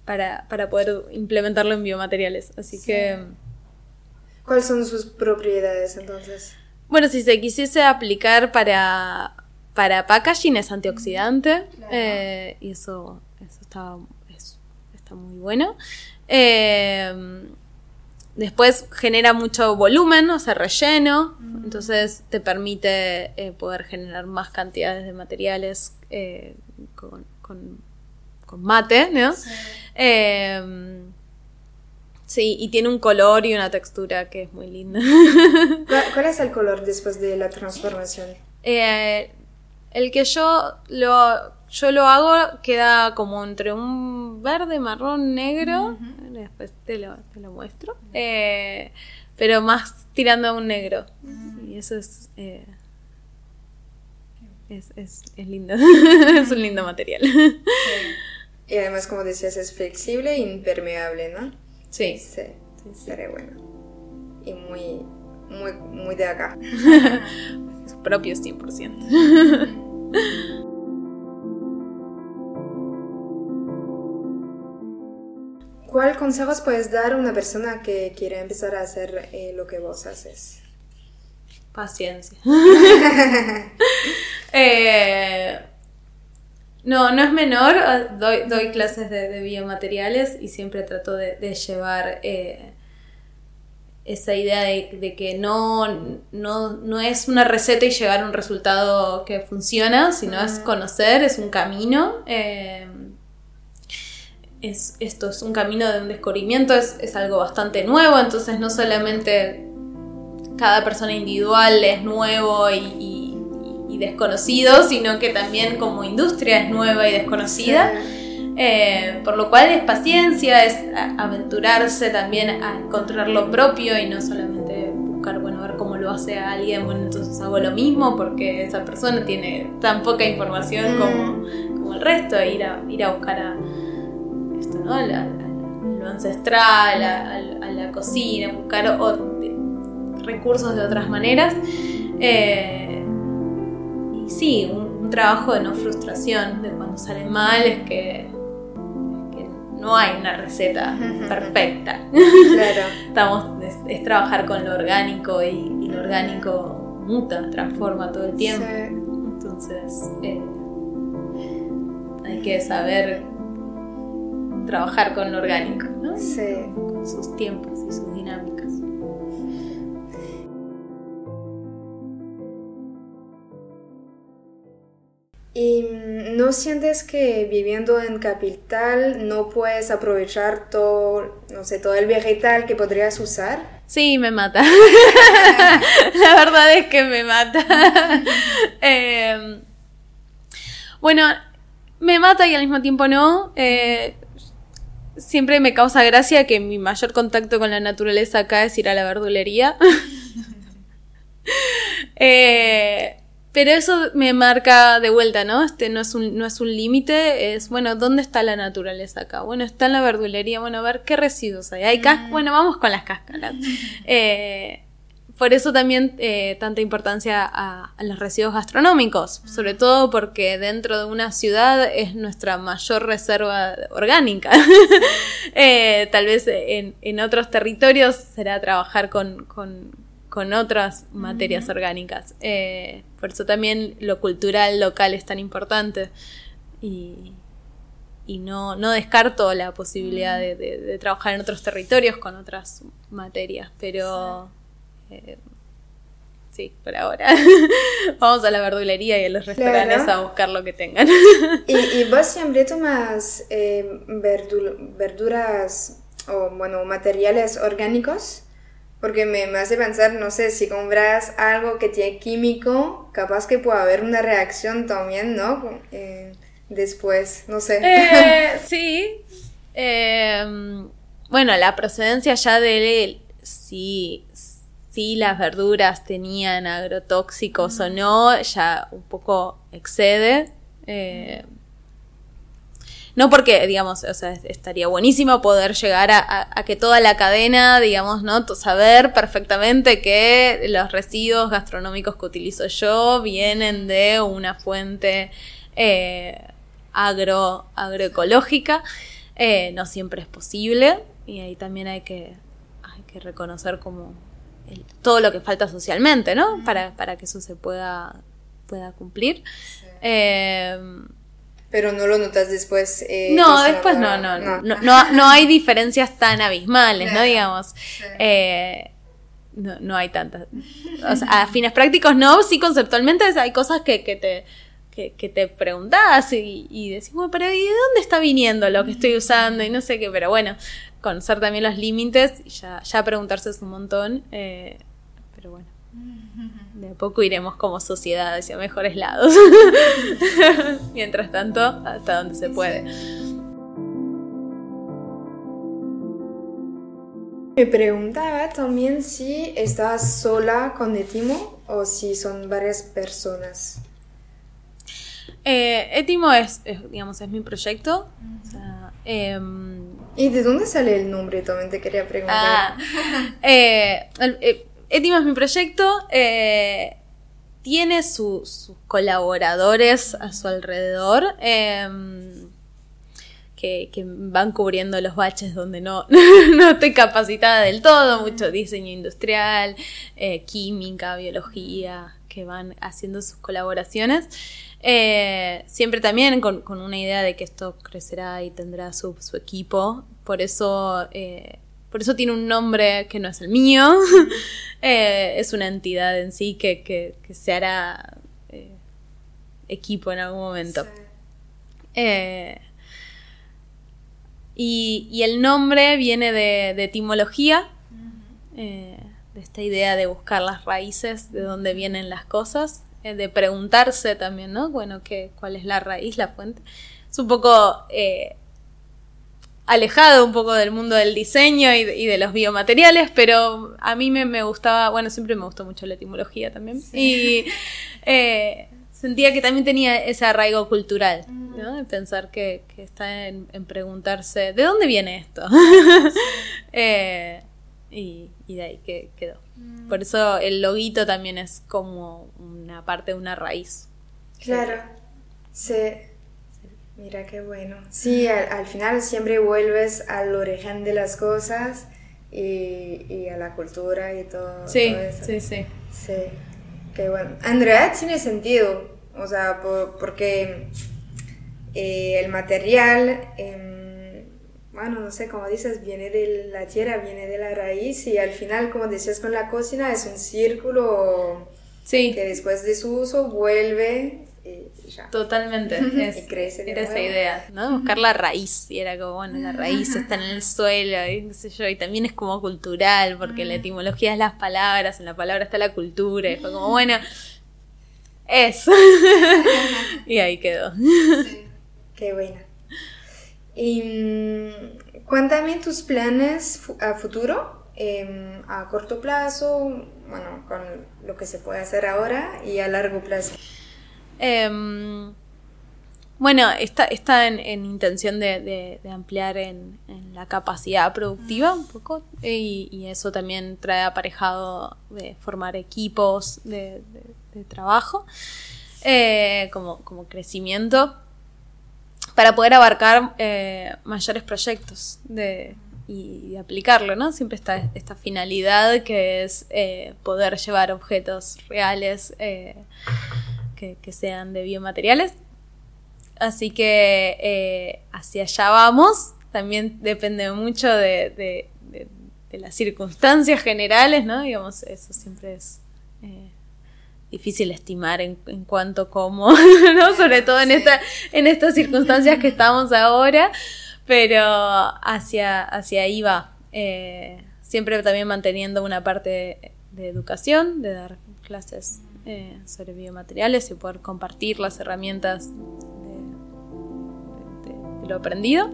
para, para poder implementarlo en biomateriales. Así que, ¿cuáles son sus propiedades entonces? bueno, si se quisiese aplicar para, para packaging es antioxidante eh, y eso, eso está, es- está muy bueno. Eh, después genera mucho volumen, o sea, relleno, entonces te permite eh, poder generar más cantidades de materiales eh, con, con- con mate, ¿no? Eh, sí, y tiene un color y una textura que es muy linda. *laughs* ¿Cuál, cuál es el color después de la transformación? Eh, el que yo lo, yo lo hago queda como entre un verde, marrón, negro. Después te lo, te lo muestro. Eh, pero más tirando a un negro. Y eso es, eh, es, es, es lindo. *laughs* es un lindo material. Y además, como decías, es flexible e impermeable, ¿no? sí. Sí, sería bueno. Y muy, muy, muy de acá. *laughs* Propios 100%. ¿Cuál consejos puedes dar a una persona que quiere empezar a hacer eh, lo que vos haces? Paciencia. *laughs* Eh, no, no es menor. Doy, doy clases de, de biomateriales y siempre trato de, de llevar eh, esa idea de, de que no, no, no es una receta y llegar a un resultado que funciona, sino es conocer, es un camino. eh, es, esto es un camino de un descubrimiento, es, es algo bastante nuevo, entonces no solamente cada persona individual es nuevo y, y- y desconocido, sino que también como industria es nueva y desconocida. Eh, por lo cual es paciencia, es aventurarse también a encontrar lo propio y no solamente buscar, bueno, ver cómo lo hace a alguien, bueno, entonces hago lo mismo porque esa persona tiene tan poca información Mm. como, como el resto, ir a, ir a buscar a lo ancestral, a, la cocina, buscar o- recursos de otras maneras. Eh, y sí, un, un trabajo de no frustración, de cuando sale mal, es que, es que no hay una receta perfecta. Claro. *laughs* Estamos, es, es trabajar con lo orgánico y, y lo orgánico muta, transforma todo el tiempo. Sí. Entonces, eh, hay que saber trabajar con lo orgánico, ¿no? Sí. Con sus tiempos y sus dinámicas. ¿Y no sientes que viviendo en capital no puedes aprovechar todo, no sé, todo el vegetal que podrías usar? Sí, me mata. *laughs* La verdad es que me mata. *laughs* Eh, bueno, me mata y al mismo tiempo no. Eh, siempre me causa gracia que mi mayor contacto con la naturaleza acá es ir a la verdulería. *laughs* Eh, pero eso me marca de vuelta, ¿no? Este no es un, no es un límite, es, bueno, ¿dónde está la naturaleza acá? Bueno, está en la verdulería, bueno, a ver qué residuos hay. Hay cas- bueno, vamos con las cáscaras. *laughs* Eh, por eso también eh, tanta importancia a, a los residuos gastronómicos, sobre todo porque dentro de una ciudad es nuestra mayor reserva orgánica. *laughs* Eh, tal vez en, en otros territorios será trabajar con, con- con otras materias orgánicas. Eh, por eso también lo cultural local es tan importante. Y, y no, no descarto la posibilidad de, de- de trabajar en otros territorios con otras materias, pero eh, sí, por ahora. *laughs* Vamos a la verdulería y a los restaurantes Claro. a buscar lo que tengan. *laughs* ¿Y, y vos siempre tomas eh, verdu- verduras o, bueno, materiales orgánicos? Porque me, me hace pensar, no sé, si compras algo que tiene químico, capaz que puede haber una reacción también, ¿no? Eh, después, no sé. Eh, *laughs* sí. Eh, bueno, la procedencia ya de si, si las verduras tenían agrotóxicos o no, ya un poco excede. Eh, no porque, digamos, o sea, estaría buenísimo poder llegar a, a- a que toda la cadena, digamos, ¿no? Saber perfectamente que los residuos gastronómicos que utilizo yo vienen de una fuente eh, agro, agroecológica. Eh, no siempre es posible. Y ahí también hay que, hay que reconocer como el- todo lo que falta socialmente, ¿no? Para, para que eso se pueda, pueda cumplir. Eh, Pero no lo notas después. eh, no, después no, no, no, no, no, no hay diferencias tan abismales, ¿no? Digamos. Eh, no, no hay tantas. O sea, a fines prácticos no, sí conceptualmente hay cosas que, que te que, que te preguntás y, y decís, bueno, pero ¿y de dónde está viniendo lo que estoy usando? Y no sé qué, pero bueno, conocer también los límites y ya, ya preguntarse es un montón. eh, pero bueno, de a poco iremos como sociedad hacia mejores lados. *laughs* Mientras tanto, hasta donde se puede. Me preguntaba también si estás sola con Etimo o si son varias personas. Eh, Etimo es, es, digamos, es mi proyecto. O sea, em, ¿Y de dónde sale el nombre? También te quería preguntar. ah, *laughs* eh, eh, Etimo es mi proyecto. eh, tiene su- sus colaboradores a su alrededor. em, que, que van cubriendo los baches donde no, *laughs* no estoy capacitada del todo, mucho diseño industrial, eh, química, biología, que van haciendo sus colaboraciones. Eh, siempre también con, con una idea de que esto crecerá y tendrá su, su equipo. Por eso, eh, por eso tiene un nombre que no es el mío. *laughs* Eh, es una entidad en sí que, que, que se hará equipo en algún momento. Eh, y, y el nombre viene de, de etimología, de esta idea de buscar las raíces, de dónde vienen las cosas, de preguntarse también, ¿no? Bueno, ¿qué, ¿cuál es la raíz, la fuente? Es un poco eh, alejado un poco del mundo del diseño y de, y de los biomateriales, pero a mí me, me, gustaba, bueno, siempre me gustó mucho la etimología también. Y eh, sentía que también tenía ese arraigo cultural, ¿no? De pensar que, que está en, en, preguntarse, ¿de dónde viene esto? *laughs* eh, y, y, de ahí que quedó. Mm. Por eso el loguito también es como una parte de una raíz. Claro. Sí. Mira qué bueno. Sí, al, al, final siempre vuelves al origen de las cosas y, y a la cultura y todo, sí, todo eso. Sí, sí. Sí, qué bueno. Andrea tiene sentido, o sea, por, porque eh, el material, eh, bueno, no sé cómo dices, viene de la tierra, viene de la raíz y al final, como decías con la cocina, es un círculo sí. que después de su uso vuelve y ya. Totalmente. *laughs* Es, y crece era nuevo. esa idea, ¿no? Buscar la raíz. Y era como, bueno, la raíz está en el suelo, y sé yo. Y también es como cultural, porque la etimología es las palabras, en la palabra está la cultura. Y fue como, bueno, eso. *laughs* *laughs* y ahí quedó. Sí. Qué buena. Y mm, cuéntame tus planes a futuro, eh, a corto plazo, bueno, con lo que se puede hacer ahora y a largo plazo. Eh, bueno, está, está en, en intención de, ampliar en, la capacidad productiva un poco y, eso también trae aparejado de formar equipos de, de trabajo eh, como, crecimiento para poder abarcar eh, mayores proyectos de, y, aplicarlo, ¿no? Siempre está esta finalidad que es eh, poder llevar objetos reales eh, que, que, sean de biomateriales. Así que hacia allá vamos. También depende mucho de, de, de, las circunstancias generales, ¿no? Digamos, eso siempre es difícil estimar en, en cuanto cómo, *laughs* ¿no? Sobre todo en, esta, en estas *laughs* circunstancias que estamos ahora, pero hacia, hacia ahí va. Eh, siempre también manteniendo una parte de educación, de dar clases eh, sobre biomateriales y poder compartir las herramientas de, de- de lo aprendido.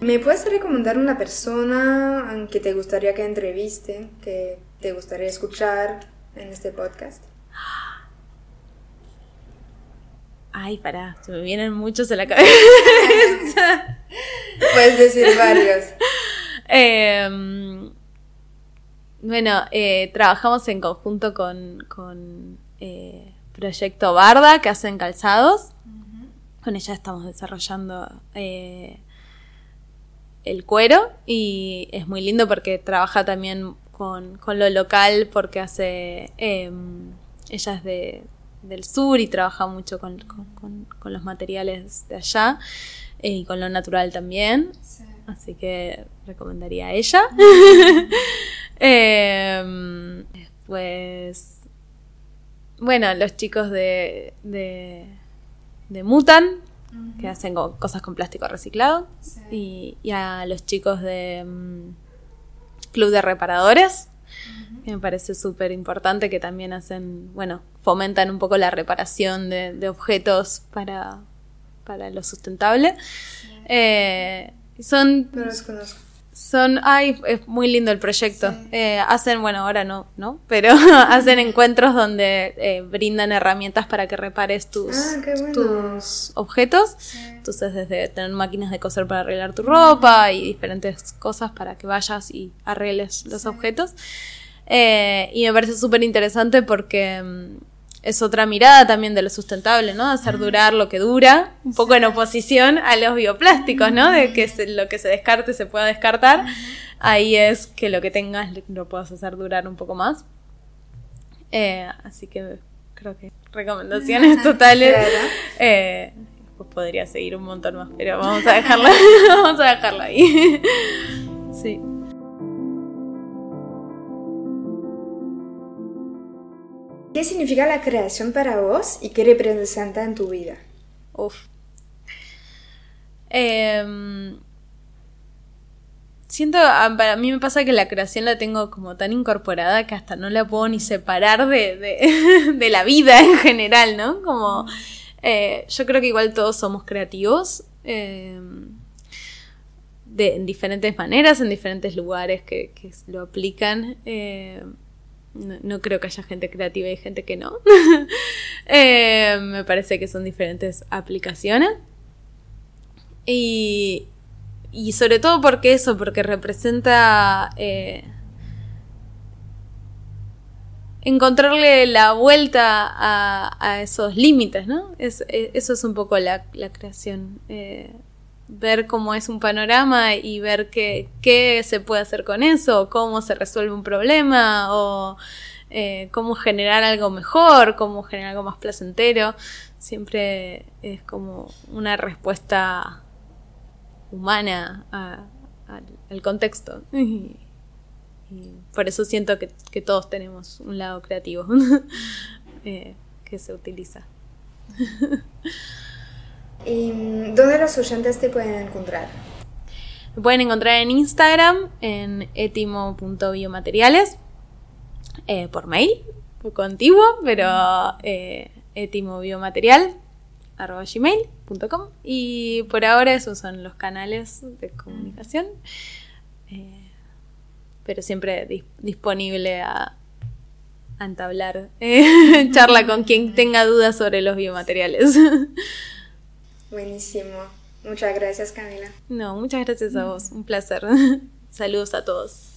¿Me puedes recomendar una persona que te gustaría que entreviste, que te gustaría escuchar en este podcast? Ay, pará, se me vienen muchos a la cabeza. *laughs* Puedes decir varios. Eh, bueno, eh, trabajamos en conjunto con, con eh, Proyecto Barda, que hacen calzados. Con ella estamos desarrollando eh, el cuero y es muy lindo porque trabaja también con, con lo local porque hace... eh, ella es de, del sur y trabaja mucho con, con- los materiales de allá eh, y con lo natural también. Así que recomendaría a ella. *laughs* Em, después, bueno, los chicos de, de, de Mutan, que hacen co- cosas con plástico reciclado. Y, y a los chicos de mm, Club de Reparadores, que me parece súper importante, que también hacen, bueno, fomentan un poco la reparación de, de objetos para, para lo sustentable. Eh, son No los conozco. Son, ay, es muy lindo el proyecto. Eh, hacen, bueno, ahora no, ¿no? Pero *laughs* hacen encuentros donde eh, brindan herramientas para que repares tus, Ah, qué bueno. tus objetos. Entonces, desde tener máquinas de coser para arreglar tu ropa y diferentes cosas para que vayas y arregles los objetos. Eh, y me parece súper interesante porque mm, es otra mirada también de lo sustentable, ¿no? Hacer durar lo que dura, un poco en oposición a los bioplásticos, ¿no? De que se- lo que se descarte se pueda descartar. Ahí es que lo que tengas lo puedas hacer durar un poco más. Eh, así que creo que recomendaciones *laughs* totales. Claro. Eh, pues podría seguir un montón más, pero vamos a dejarla, *laughs* vamos a dejarla ahí. *laughs* Sí. ¿Qué significa la creación para vos y qué representa en tu vida? Uf. Em, siento, ah, para mí me pasa que la creación la tengo como tan incorporada que hasta no la puedo ni separar de, de, *laughs* de la vida en general, ¿no? Como eh, yo creo que igual todos somos creativos. em, de, en diferentes maneras, en diferentes lugares que, que lo aplican. eh, no, creo que haya gente creativa y gente que no. *laughs* Eh, me parece que son diferentes aplicaciones. Y, y sobre todo porque eso, porque representa eh, encontrarle la vuelta a, a esos límites, ¿no? Es, es- eso es un poco la, la creación. eh, ver cómo es un panorama y ver qué, qué se puede hacer con eso, cómo se resuelve un problema o eh, cómo generar algo mejor, cómo generar algo más placentero. Siempre es como una respuesta humana al, contexto. *laughs* Y por eso siento que, que todos tenemos un lado creativo *laughs* eh, que se utiliza. *laughs* ¿Y mm, dónde los oyentes te pueden encontrar? Me pueden encontrar en Instagram en etimo.biomateriales eh, por mail, poco antiguo, pero eh, etimobiomaterial arroba gmail.com y por ahora esos son los canales de comunicación eh, pero siempre dis- disponible a, a entablar eh, *laughs* charla con quien tenga dudas sobre los biomateriales *laughs* Buenísimo. Muchas gracias, Camila. no muchas gracias a vos un placer *laughs* saludos a todos